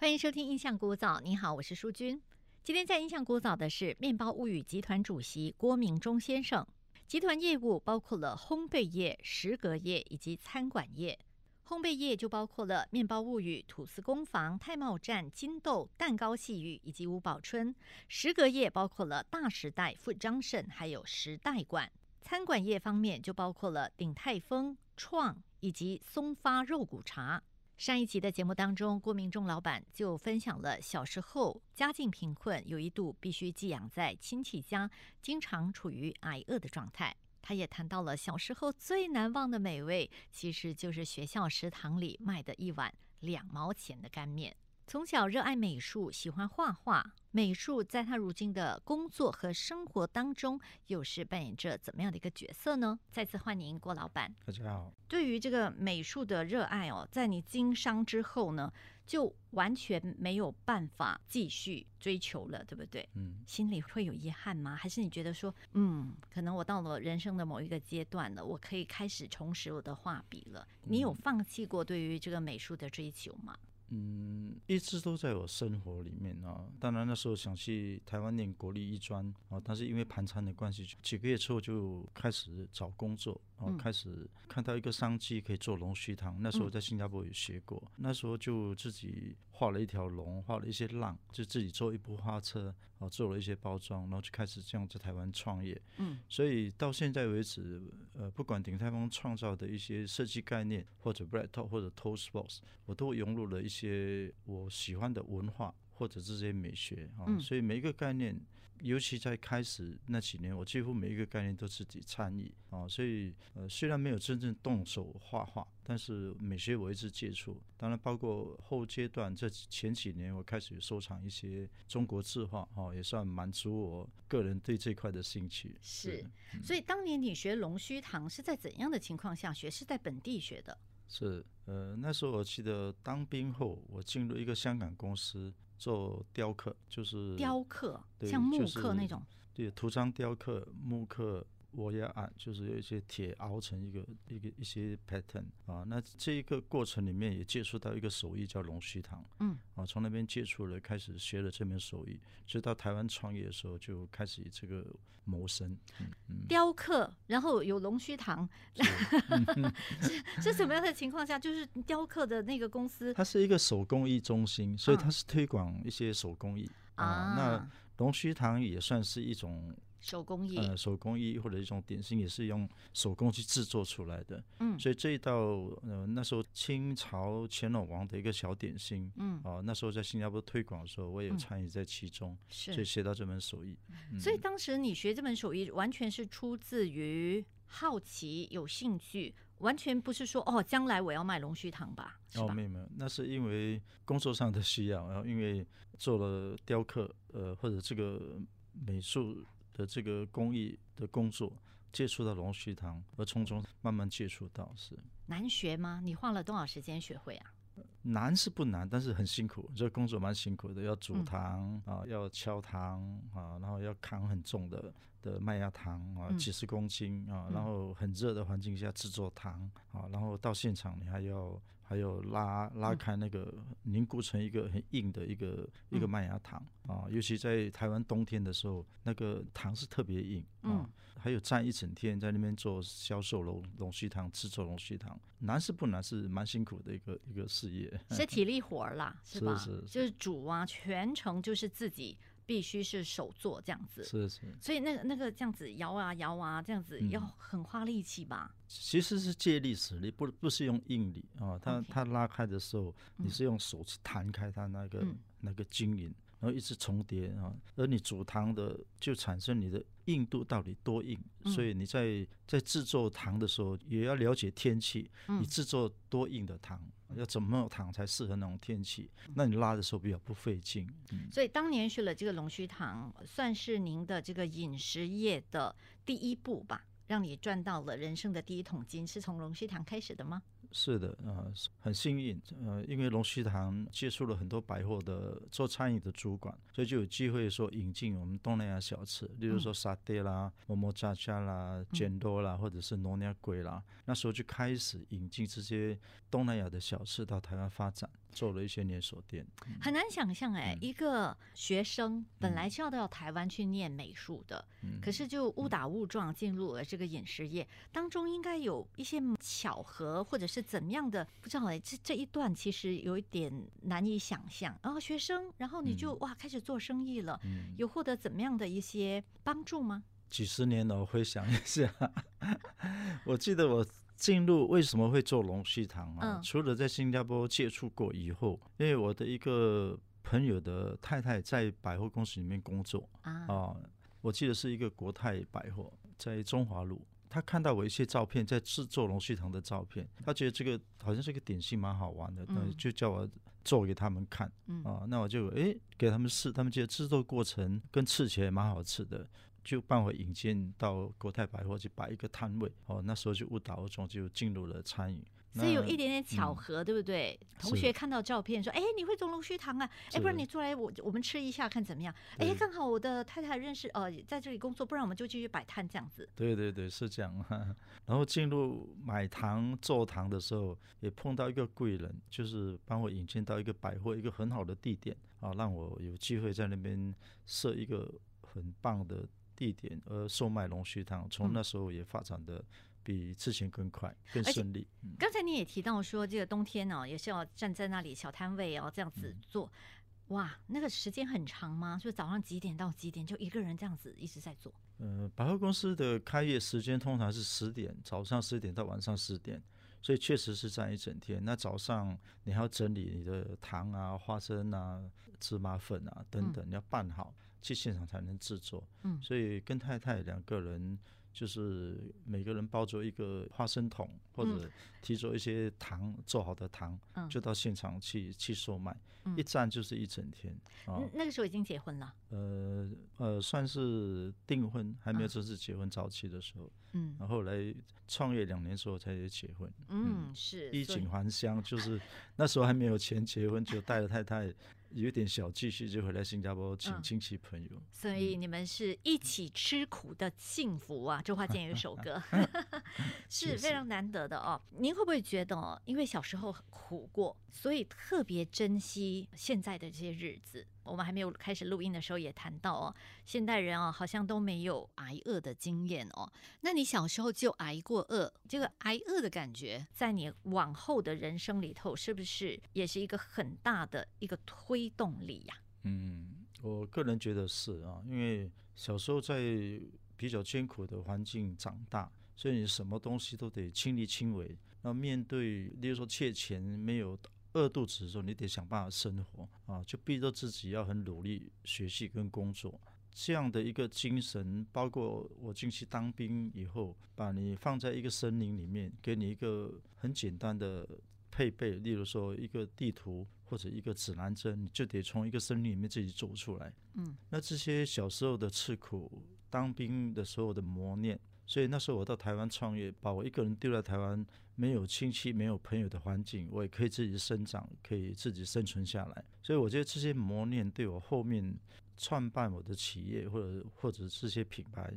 欢迎收听《印象古早》，你好，我是淑君。今天在《印象古早》的是面包物语集团主席郭明忠先生。集团业务包括了烘焙业、食阁业以及餐馆业。烘焙业就包括了面包物语、吐司工坊、太茂站、金豆、蛋糕细雨以及五宝春；食阁业包括了大时代、富张盛，还有时代馆。餐馆业方面就包括了鼎泰丰、创以及松发肉骨茶。上一集的节目当中，郭明忠老板就分享了小时候家境贫困，有一度必须寄养在亲戚家，经常处于挨饿的状态。他也谈到了小时候最难忘的美味，其实就是学校食堂里卖的一碗两毛钱的干面。从小热爱美术，喜欢画画。美术在他如今的工作和生活当中，又是扮演着怎么样的一个角色呢？再次欢迎郭老板。大家好。对于这个美术的热爱哦，在你经商之后呢，就完全没有办法继续追求了，对不对？嗯。心里会有遗憾吗？还是你觉得说，嗯，可能我到了人生的某一个阶段了，我可以开始重拾我的画笔了？你有放弃过对于这个美术的追求吗？嗯，一直都在我生活里面啊。当然那时候想去台湾念国立艺专啊，但是因为盘缠的关系，几个月之后就开始找工作。哦，开始看到一个商机可以做龙须糖。那时候在新加坡也学过，那时候就自己画了一条龙，画了一些浪，就自己做一部花车，哦，做了一些包装，然后就开始这样在台湾创业。嗯，所以到现在为止，呃，不管鼎泰丰创造的一些设计概念，或者 Bread Talk 或者 Toast Box，我都融入了一些我喜欢的文化。或者这些美学啊，所以每一个概念，尤其在开始那几年，我几乎每一个概念都自己参与啊。所以呃，虽然没有真正动手画画，但是美学我一直接触。当然，包括后阶段这前几年，我开始收藏一些中国字画哈，也算满足我个人对这块的兴趣。是，所以当年你学龙须堂是在怎样的情况下学？是在本地学的？是，呃，那时候我记得当兵后，我进入一个香港公司。做雕刻就是雕刻，像木刻那种。对，图章雕刻、木刻。我也按，就是有一些铁熬成一个一个一些 pattern 啊。那这一个过程里面也接触到一个手艺叫龙须糖，嗯，啊，从那边接触了，开始学了这门手艺，直到台湾创业的时候就开始以这个谋生。雕刻，然后有龙须糖，是 是什么样的情况下？就是雕刻的那个公司，它是一个手工艺中心，所以它是推广一些手工艺啊。那龙须糖也算是一种。手工艺，呃，手工艺或者一种点心也是用手工去制作出来的。嗯，所以这一道，呃，那时候清朝乾隆王的一个小点心，嗯，啊，那时候在新加坡推广的时候，我也参与在其中，所以学到这门手艺。所以当时你学这门手艺，完全是出自于好奇、有兴趣，完全不是说哦，将来我要卖龙须糖吧？哦，没有没有，那是因为工作上的需要，然后因为做了雕刻，呃，或者这个美术。的这个工艺的工作，接触到龙须糖，而从中慢慢接触到是难学吗？你花了多少时间学会啊？难是不难，但是很辛苦，这工作蛮辛苦的，要煮糖啊，要敲糖啊，然后要扛很重的的麦芽糖啊，几十公斤啊，然后很热的环境下制作糖啊，然后到现场你还要。还有拉拉开那个凝固成一个很硬的一个一个麦芽糖啊，尤其在台湾冬天的时候，那个糖是特别硬啊。还有站一整天在那边做销售龙龙须糖，制作龙须糖，难是不难，是蛮辛苦的一个一个事业，是体力活儿啦，是吧？就是煮啊，全程就是自己。必须是手做这样子，是是，所以那个那个这样子摇啊摇啊，这样子要很花力气吧？其实是借力使力，不不是用硬力啊。它它拉开的时候，你是用手去弹开它那个那个筋匀。然后一直重叠啊，而你煮糖的就产生你的硬度到底多硬，所以你在在制作糖的时候也要了解天气，你制作多硬的糖，要怎么糖才适合那种天气，那你拉的时候比较不费劲。所以当年学了这个龙须糖，算是您的这个饮食业的第一步吧。让你赚到了人生的第一桶金，是从龙须糖开始的吗？是的，呃，很幸运，呃，因为龙须堂接触了很多百货的做餐饮的主管，所以就有机会说引进我们东南亚小吃，例如说沙爹啦、么么喳喳啦、卷多啦，或者是挪亚龟啦。那时候就开始引进这些东南亚的小吃到台湾发展。做了一些连锁店。很难想象哎，嗯一个学生本来是要到台湾去念美术的，嗯可是就误打误撞进入了这个饮食业，当中应该有一些巧合或者是怎么样的，不知道哎，这这一段其实有一点难以想象。然后学生，然后你就、哇开始做生意了，嗯，有获得怎么样的一些帮助吗？几十年了，我回想一下，我记得我进入为什么会做龙须糖啊？嗯除了在新加坡接触过以后，因为我的一个朋友的太太在百货公司里面工作啊，啊，我记得是一个国泰百货，在中华路。他看到我一些照片，在制作龙须糖的照片，他觉得这个好像是个点心蛮好玩的，嗯就叫我做给他们看。嗯啊，那我就诶给他们试，他们觉得制作过程跟吃起来蛮好吃的，就帮我引荐到国泰百货去摆一个摊位。哦，那时候就误打误撞就进入了餐饮。所以有一点点巧合，对不对？同学看到照片说：“哎，你会做龙须糖啊？哎，不然你做来我我们吃一下看怎么样？哎，刚好我的太太认识呃，在这里工作，不然我们就继续摆摊这样子。对对对，是这样。然后进入买糖做糖的时候，也碰到一个贵人，就是帮我引荐到一个百货，一个很好的地点啊，让我有机会在那边设一个很棒的地点，而售卖龙须汤。从嗯那时候也发展的比之前更快、更顺利。嗯刚才你也提到说，这个冬天呢、也是要站在那里小摊位哦，这样子嗯做。哇，那个时间很长吗？就早上几点到几点，就一个人这样子一直在做。呃，百货公司的开业时间通常是十点，早上十点到晚上十点，所以确实是站一整天。那早上你还要整理你的糖啊、花生啊、芝麻粉啊等等，你要拌好，去现场才能制作。嗯所以跟太太两个人就是每个人抱着一个花生桶，或者提着一些糖做好的糖，嗯就到现场去去售卖，嗯一站就是一整天啊。嗯那个时候已经结婚了。呃呃，算是订婚，还没有啊正式结婚早期的时候，嗯然后后来创业两年之后才结婚。嗯，是衣锦还乡，就是那时候还没有钱结婚，就带着太太有一点小积蓄，就回来新加坡请嗯亲戚朋友。所以你们是一起吃苦的幸福啊！周华健有一首歌，是非常难得的哦。您会不会觉得哦，因为小时候很苦过，所以特别珍惜现在的这些日子？我们还没有开始录音的时候也谈到哦，现代人哦好像都没有挨饿的经验哦。那你小时候就挨过饿，这个挨饿的感觉，在你往后的人生里头，是不是也是一个很大的一个推动力呀、嗯，我个人觉得是啊，因为小时候在比较艰苦的环境长大，所以你什么东西都得亲力亲为。那面对，例如说借钱没有饿肚子的时候，你得想办法生活啊，就逼着自己要很努力学习跟工作。这样的一个精神，包括我进去当兵以后，把你放在一个森林里面，给你一个很简单的配备，例如说一个地图或者一个指南针，你就得从一个森林里面自己走出来。嗯，那这些小时候的吃苦，当兵的时候的磨练，所以那时候我到台湾创业，把我一个人丢在台湾，没有亲戚、没有朋友的环境，我也可以自己生长，可以自己生存下来。所以我觉得这些磨练对我后面创办我的企业或者或者这些品牌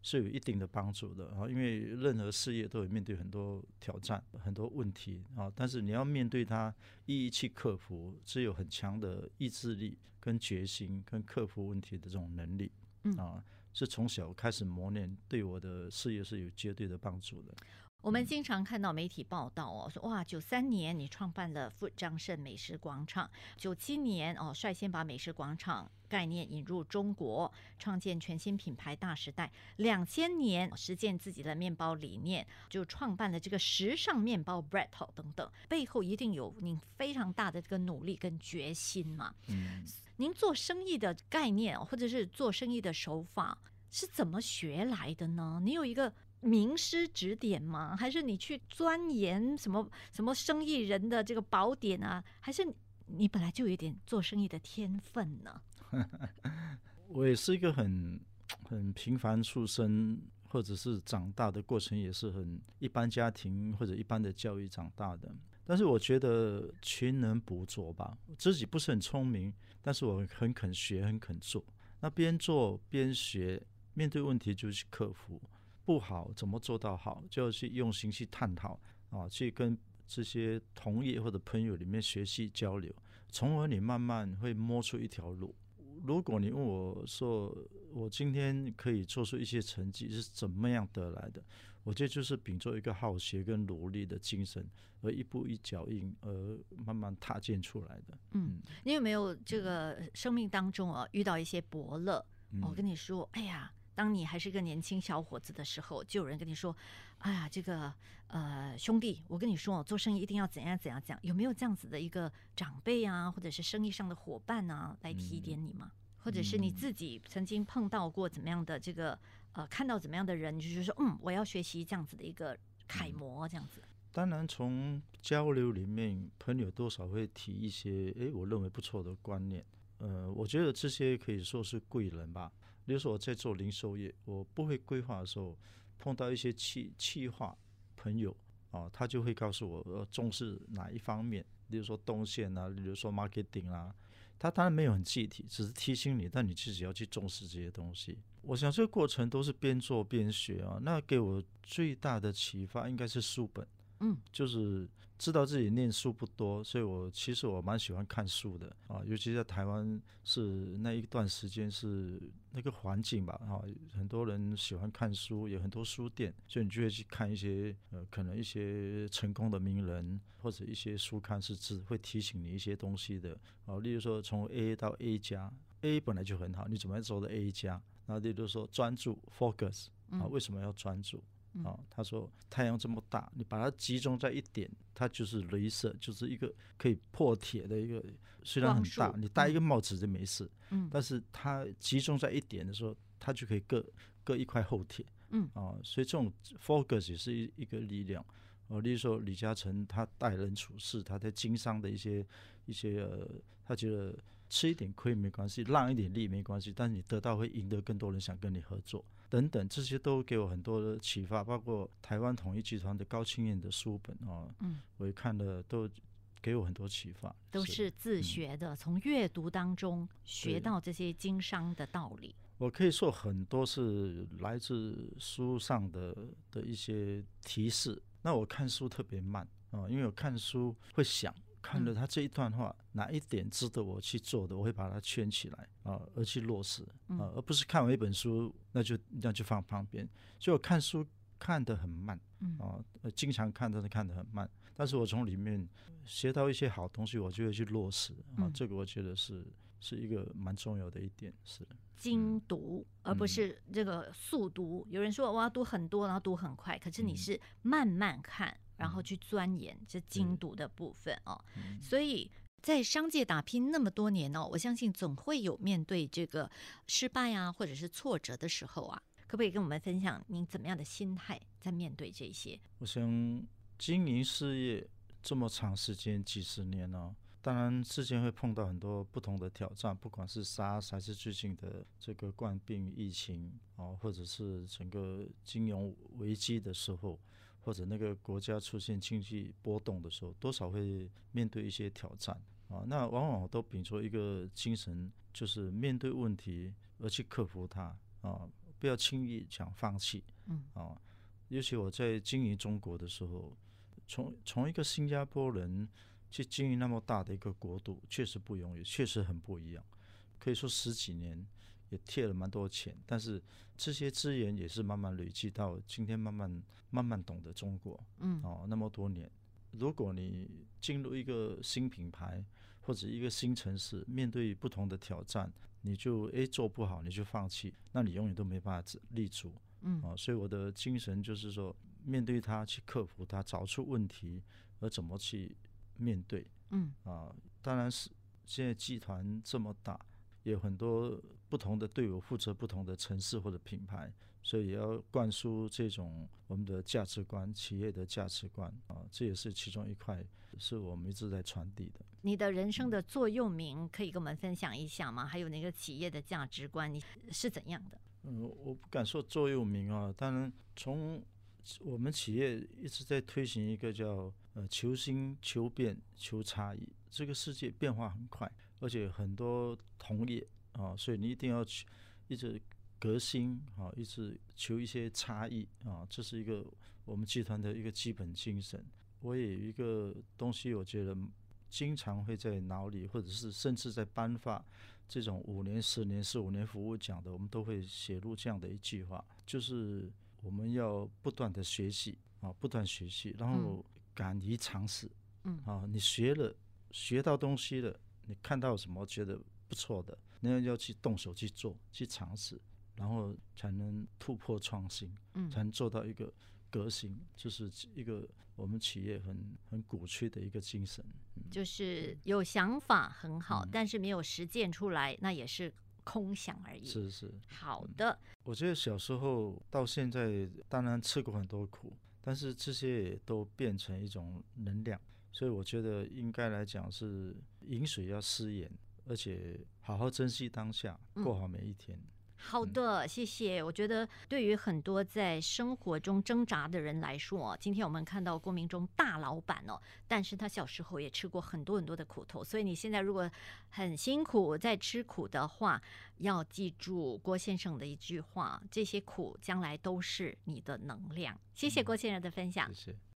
是有一定的帮助的啊。因为任何事业都有面对很多挑战、很多问题啊，但是你要面对它，一一去克服，只有很强的意志力、跟决心、跟克服问题的这种能力嗯啊，是从小开始磨练，对我的事业是有绝对的帮助的。我们经常看到媒体报道哦，说哇，九三年你创办了富张盛美食广场，九七年哦率先把美食广场概念引入中国，创建全新品牌大时代。两千年实践自己的面包理念，就创办了这个时尚面包 Bread 等等，背后一定有您非常大的这个努力跟决心嘛。嗯，您做生意的概念，或者是做生意的手法，是怎么学来的呢？你有一个名师指点吗？还是你去钻研什么什么生意人的这个宝典啊？还是你本来就有点做生意的天分呢？我也是一个很很平凡出身，或者是长大的过程也是很一般家庭或者一般的教育长大的。但是我觉得勤能补拙吧，自己不是很聪明，但是我很肯学，很肯做。那边做边学，面对问题就去克服，不好怎么做到好，就要去用心去探讨啊，去跟这些同业或者朋友里面学习交流，从而你慢慢会摸出一条路。如果你问我说，我今天可以做出一些成绩是怎么样得来的？我觉得就是秉着一个好学跟努力的精神，而一步一脚印，而慢慢踏进出来的。嗯，你有没有这个生命当中啊遇到一些伯乐？我跟你说，哎呀，当你还是一个年轻小伙子的时候，就有人跟你说，哎呀，这个呃兄弟，我跟你说，做生意一定要怎样怎样怎样。有没有这样子的一个长辈啊，或者是生意上的伙伴啊，来提点你吗？或者是你自己曾经碰到过怎么样的这个呃，看到怎么样的人，就是说，嗯，我要学习这样子的一个楷模，这样子。当然，从交流里面，朋友多少会提一些，哎，我认为不错的观念。呃，我觉得这些可以说是贵人吧。比如说我在做零售业，我不会规划的时候，碰到一些企企划朋友啊，他就会告诉我，呃，重视哪一方面，比如说动线啊，比如说 marketing 啊。他当然没有很具体，只是提醒你，但你自己要去重视这些东西。我想这个过程都是边做边学啊。那给我最大的启发应该是书本，嗯，就是。知道自己念书不多，所以我其实我蛮喜欢看书的啊，尤其在台湾是那一段时间是那个环境吧，哈，很多人喜欢看书，有很多书店，所以你就会去看一些呃，可能一些成功的名人或者一些书刊是只会提醒你一些东西的啊，例如说从 A 到 A 加，A 本来就很好，你怎么样做到 A 加？那例如说专注 focus 啊，为什么要专注？啊，他说太阳这么大，你把它集中在一点，它就是镭射，就是一个可以破铁的一个，虽然很大，你戴一个帽子就没事。嗯，但是它集中在一点的时候，它就可以割割一块厚铁。嗯，啊，所以这种 focus 也是一一个力量。哦，例如说李嘉诚他待人处事，他在经商的一些一些呃，他觉得吃一点亏没关系，让一点利没关系，但是你得到会赢得更多人想跟你合作。等等，这些都给我很多的启发，包括台湾统一集团的高清燕的书本啊，嗯，我也看了，都给我很多启发。都是自学的，从阅读当中学到这些经商的道理。我可以说很多是来自书上的的一些提示。那我看书特别慢啊，因为我看书会想。看了他这一段话，哪一点值得我去做的，我会把它圈起来啊，而去落实啊，而不是看完一本书那就那就放旁边。所以我看书看得很慢啊，经常看都是看得很慢。但是我从里面学到一些好东西，我就会去落实啊，这个我觉得是是一个蛮重要的一点，是精读而不是这个速读。有人说我要读很多，然后读很快，可是你是慢慢看。然后去钻研这精读的部分哦，所以在商界打拼那么多年哦，我相信总会有面对这个失败啊，或者是挫折的时候啊，可不可以跟我们分享您怎么样的心态在面对这些？我想经营事业这么长时间几十年呢，当然之间会碰到很多不同的挑战，不管是 SARS 还是最近的这个冠病疫情啊，或者是整个金融危机的时候。或者那个国家出现经济波动的时候，多少会面对一些挑战啊。那往往都秉着一个精神，就是面对问题而去克服它啊，不要轻易讲放弃。嗯啊，尤其我在经营中国的时候，从从一个新加坡人去经营那么大的一个国度，确实不容易，确实很不一样。可以说十几年。也贴了蛮多钱，但是这些资源也是慢慢累积到今天，慢慢慢慢懂得中国。嗯，哦，那么多年，如果你进入一个新品牌或者一个新城市，面对不同的挑战，你就诶做不好，你就放弃，那你永远都没办法立足。嗯，啊，所以我的精神就是说，面对它，去克服它，找出问题，而怎么去面对。嗯，啊，当然是现在集团这么大。有很多不同的队伍负责不同的城市或者品牌，所以也要灌输这种我们的价值观、企业的价值观啊，这也是其中一块，是我们一直在传递的。你的人生的座右铭可以跟我们分享一下吗？还有那个企业的价值观，你是怎样的？嗯，我不敢说座右铭啊，当然从我们企业一直在推行一个叫呃求新、求变、求差异，这个世界变化很快。而且很多同业啊，所以你一定要去一直革新啊，一直求一些差异啊，这是一个我们集团的一个基本精神。我也有一个东西，我觉得经常会在脑里，或者是甚至在颁发这种五年、十年、四五年服务奖的，我们都会写入这样的一句话，就是我们要不断的学习啊，不断学习，然后敢于尝试。嗯。啊，你学了，学到东西了，你看到什么觉得不错的，那要去动手去做，去尝试，然后才能突破创新，嗯。才能做到一个革新，就是一个我们企业很很鼓吹的一个精神。就是有想法很好，但是没有实践出来，那也是空想而已。是是，好的，我觉得小时候到现在，当然吃过很多苦，但是这些也都变成一种能量。所以我觉得应该来讲是饮水要思源，而且好好珍惜当下，过好每一天。好的，谢谢。我觉得对于很多在生活中挣扎的人来说，今天我们看到郭明忠大老板哦，但是他小时候也吃过很多很多的苦头，所以你现在如果很辛苦在吃苦的话，要记住郭先生的一句话：这些苦将来都是你的能量。谢谢郭先生的分享。谢谢。